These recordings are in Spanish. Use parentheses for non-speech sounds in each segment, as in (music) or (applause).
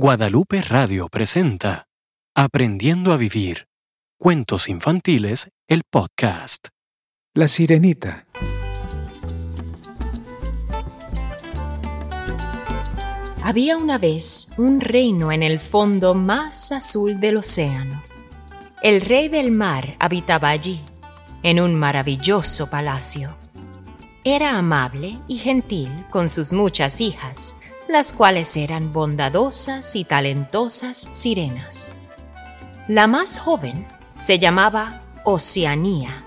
Guadalupe Radio presenta Aprendiendo a Vivir. Cuentos infantiles, el podcast. La Sirenita. Había una vez un reino en el fondo más azul del océano. El rey del mar habitaba allí, en un maravilloso palacio. Era amable y gentil con sus muchas hijas, las cuales eran bondadosas y talentosas sirenas. La más joven se llamaba Oceanía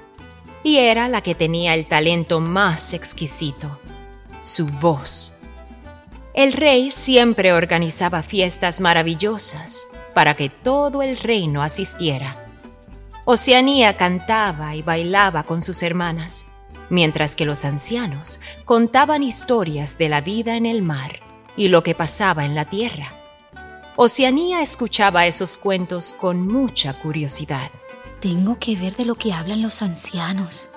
y era la que tenía el talento más exquisito, su voz. El rey siempre organizaba fiestas maravillosas para que todo el reino asistiera. Oceanía cantaba y bailaba con sus hermanas, mientras que los ancianos contaban historias de la vida en el mar y lo que pasaba en la tierra. Oceanía escuchaba esos cuentos con mucha curiosidad. Tengo que ver de lo que hablan los ancianos.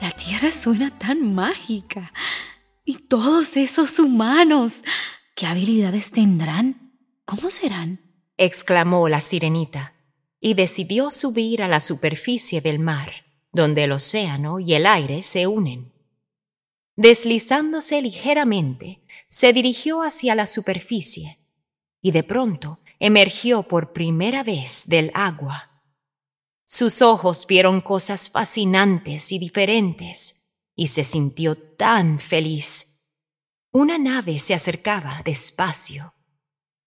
La tierra suena tan mágica. Y todos esos humanos, ¿qué habilidades tendrán? ¿Cómo serán? exclamó la sirenita, y decidió subir a la superficie del mar, donde el océano y el aire se unen. Deslizándose ligeramente, se dirigió hacia la superficie y de pronto emergió por primera vez del agua. Sus ojos vieron cosas fascinantes y diferentes y se sintió tan feliz. Una nave se acercaba despacio.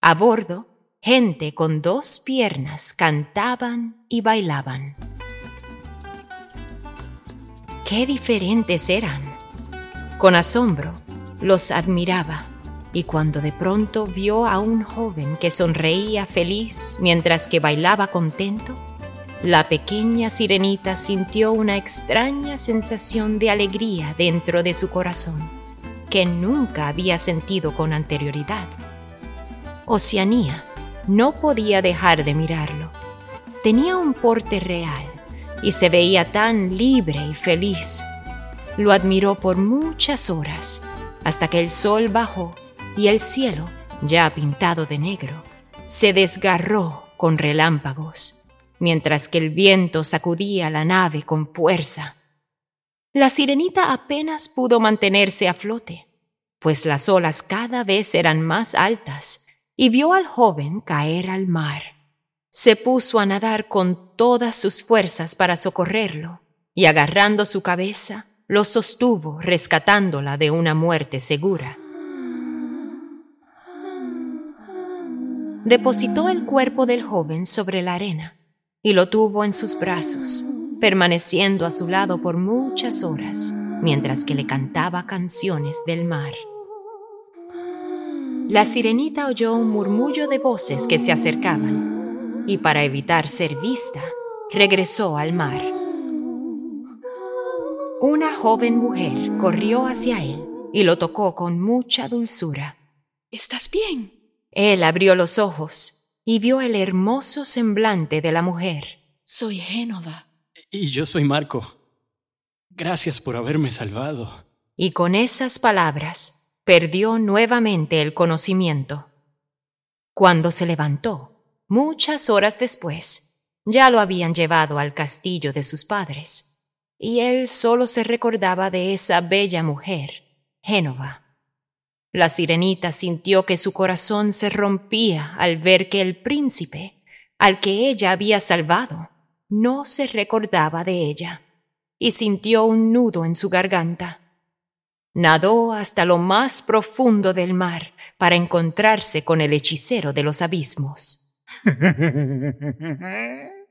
A bordo, gente con dos piernas cantaban y bailaban. Qué diferentes eran. Con asombro, los admiraba y cuando de pronto vio a un joven que sonreía feliz mientras que bailaba contento, la pequeña sirenita sintió una extraña sensación de alegría dentro de su corazón que nunca había sentido con anterioridad. Oceanía no podía dejar de mirarlo. Tenía un porte real y se veía tan libre y feliz. Lo admiró por muchas horas hasta que el sol bajó y el cielo, ya pintado de negro, se desgarró con relámpagos, mientras que el viento sacudía la nave con fuerza. La sirenita apenas pudo mantenerse a flote, pues las olas cada vez eran más altas, y vio al joven caer al mar. Se puso a nadar con todas sus fuerzas para socorrerlo, y agarrando su cabeza, lo sostuvo rescatándola de una muerte segura. Depositó el cuerpo del joven sobre la arena y lo tuvo en sus brazos, permaneciendo a su lado por muchas horas mientras que le cantaba canciones del mar. La sirenita oyó un murmullo de voces que se acercaban y para evitar ser vista, regresó al mar. Una joven mujer corrió hacia él y lo tocó con mucha dulzura. ¿Estás bien? Él abrió los ojos y vio el hermoso semblante de la mujer. Soy Génova. Y yo soy Marco. Gracias por haberme salvado. Y con esas palabras perdió nuevamente el conocimiento. Cuando se levantó, muchas horas después, ya lo habían llevado al castillo de sus padres y él solo se recordaba de esa bella mujer, Génova. La sirenita sintió que su corazón se rompía al ver que el príncipe, al que ella había salvado, no se recordaba de ella, y sintió un nudo en su garganta. Nadó hasta lo más profundo del mar para encontrarse con el hechicero de los abismos. (laughs)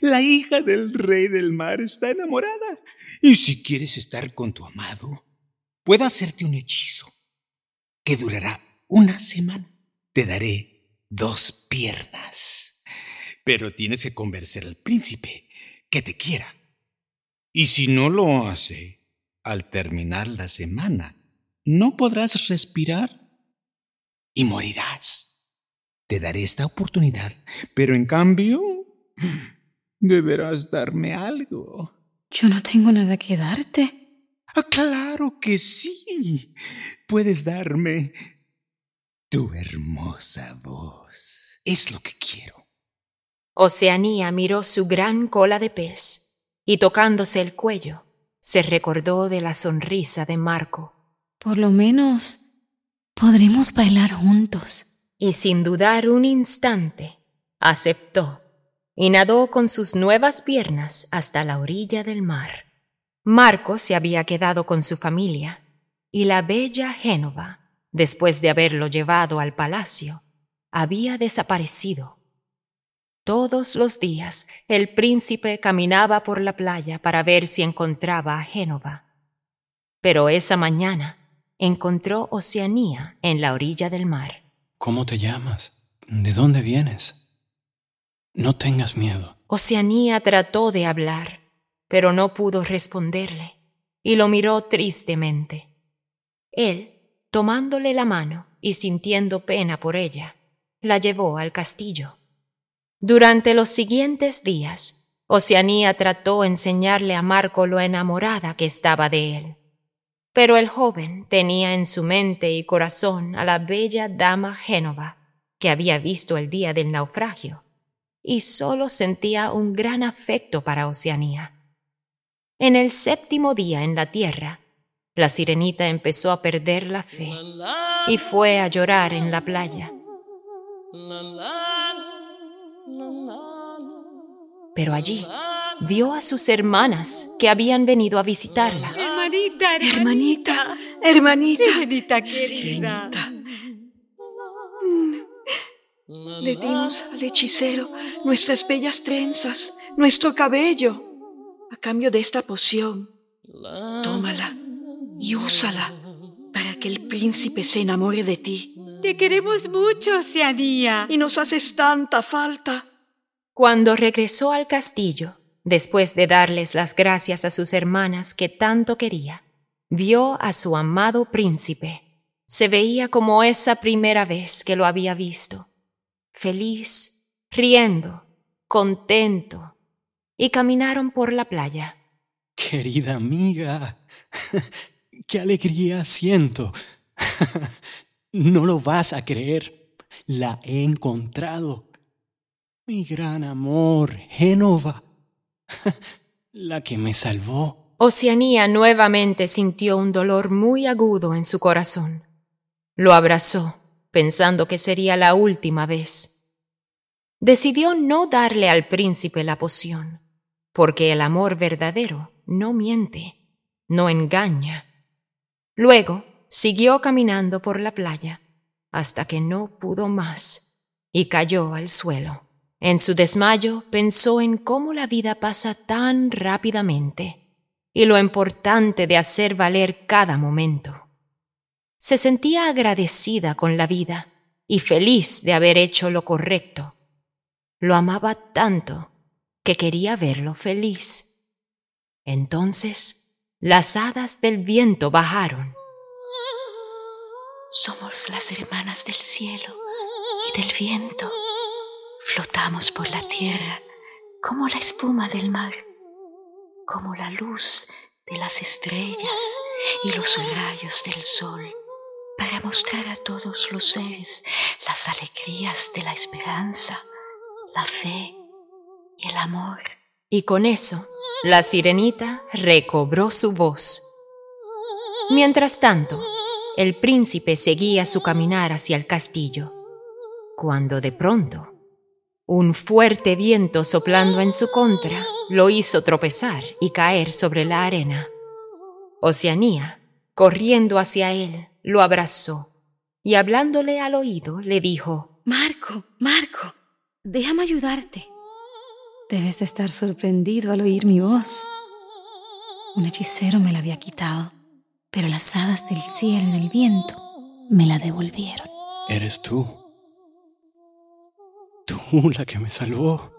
La hija del rey del mar está enamorada. Y si quieres estar con tu amado, puedo hacerte un hechizo que durará una semana. Te daré dos piernas. Pero tienes que convencer al príncipe que te quiera. Y si no lo hace, al terminar la semana, no podrás respirar y morirás. Te daré esta oportunidad, pero en cambio (gasps) Deberás darme algo. Yo no tengo nada que darte. Ah, claro que sí. Puedes darme Tu hermosa voz es lo que quiero. Oceanía miró su gran cola de pez y tocándose el cuello, se recordó de la sonrisa de Marco. Por lo menos podremos bailar juntos. Y sin dudar un instante, aceptó y nadó con sus nuevas piernas hasta la orilla del mar. Marco se había quedado con su familia y la bella Génova, después de haberlo llevado al palacio, había desaparecido. Todos los días el príncipe caminaba por la playa para ver si encontraba a Génova. Pero esa mañana encontró Oceanía en la orilla del mar. ¿Cómo te llamas? ¿De dónde vienes? No tengas miedo. Oceanía trató de hablar, pero no pudo responderle, y lo miró tristemente. Él, tomándole la mano y sintiendo pena por ella, la llevó al castillo. Durante los siguientes días, Oceanía trató enseñarle a Marco lo enamorada que estaba de él. Pero el joven tenía en su mente y corazón a la bella dama Génova, que había visto el día del naufragio, y solo sentía un gran afecto para Oceanía. En el séptimo día en la tierra, la sirenita empezó a perder la fe y fue a llorar en la playa. Pero allí vio a sus hermanas que habían venido a visitarla. Hermanita, Hermanita, hermanita. Querida. Le dimos al hechicero nuestras bellas trenzas, nuestro cabello, a cambio de esta poción. Tómala y úsala para que el príncipe se enamore de ti. Te queremos mucho, Oceanía. Y nos haces tanta falta. Cuando regresó al castillo, después de darles las gracias a sus hermanas que tanto quería, vio a su amado príncipe. Se veía como esa primera vez que lo había visto, feliz, riendo, contento, y caminaron por la playa. Querida amiga, (laughs) qué alegría siento. (laughs) No lo vas a creer. La he encontrado. Mi gran amor, Génova. La que me salvó. Oceanía nuevamente sintió un dolor muy agudo en su corazón. Lo abrazó, pensando que sería la última vez. Decidió no darle al príncipe la poción, porque el amor verdadero no miente, no engaña. Luego siguió caminando por la playa hasta que no pudo más y cayó al suelo. En su desmayo pensó en cómo la vida pasa tan rápidamente y lo importante de hacer valer cada momento. Se sentía agradecida con la vida y feliz de haber hecho lo correcto. Lo amaba tanto que quería verlo feliz. Entonces las hadas del viento bajaron. Somos las hermanas del cielo y del viento. Flotamos por la tierra como la espuma del mar, como la luz de las estrellas y los rayos del sol, para mostrar a todos los seres las alegrías de la esperanza, la fe y el amor. Y con eso, la sirenita recobró su voz. Mientras tanto, el príncipe seguía su caminar hacia el castillo, cuando de pronto un fuerte viento soplando en su contra lo hizo tropezar y caer sobre la arena. Oceanía, corriendo hacia él, lo abrazó y hablándole al oído le dijo, Marco, Marco, déjame ayudarte. Debes de estar sorprendido al oír mi voz. Un hechicero me la había quitado, pero las hadas del cielo y del viento me la devolvieron. Eres tú. Tú (laughs) la que me salvó.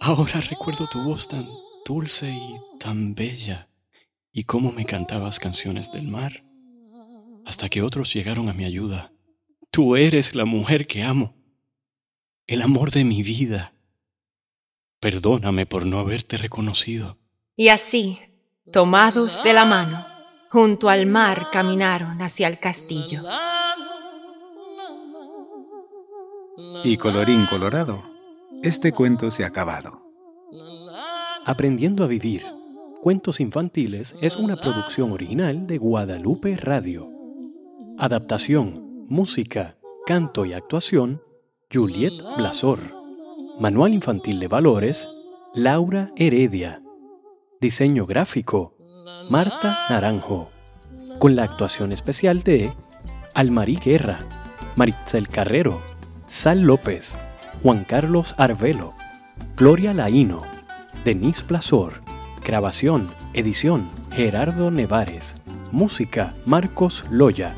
Ahora recuerdo tu voz tan dulce y tan bella, y cómo me cantabas canciones del mar, hasta que otros llegaron a mi ayuda. Tú eres la mujer que amo, el amor de mi vida. Perdóname por no haberte reconocido. Y así, tomados de la mano, junto al mar caminaron hacia el castillo. Y colorín colorado, este cuento se ha acabado. Aprendiendo a vivir. Cuentos infantiles es una producción original de Guadalupe Radio. Adaptación, música, canto y actuación, Juliet Blasor. Manual infantil de valores, Laura Heredia. Diseño gráfico, Marta Naranjo. Con la actuación especial de Almarí Guerra, Maritzel Carrero, Sal López, Juan Carlos Arvelo, Gloria Laíno, Denise Blasor. Grabación, edición, Gerardo Nevares. Música, Marcos Loya.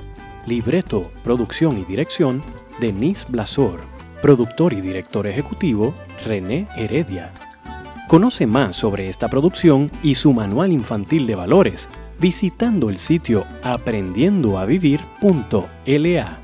Libreto, producción y dirección, Denise Blasor. Productor y director ejecutivo, René Heredia. Conoce más sobre esta producción y su manual infantil de valores visitando el sitio aprendiendoavivir.la.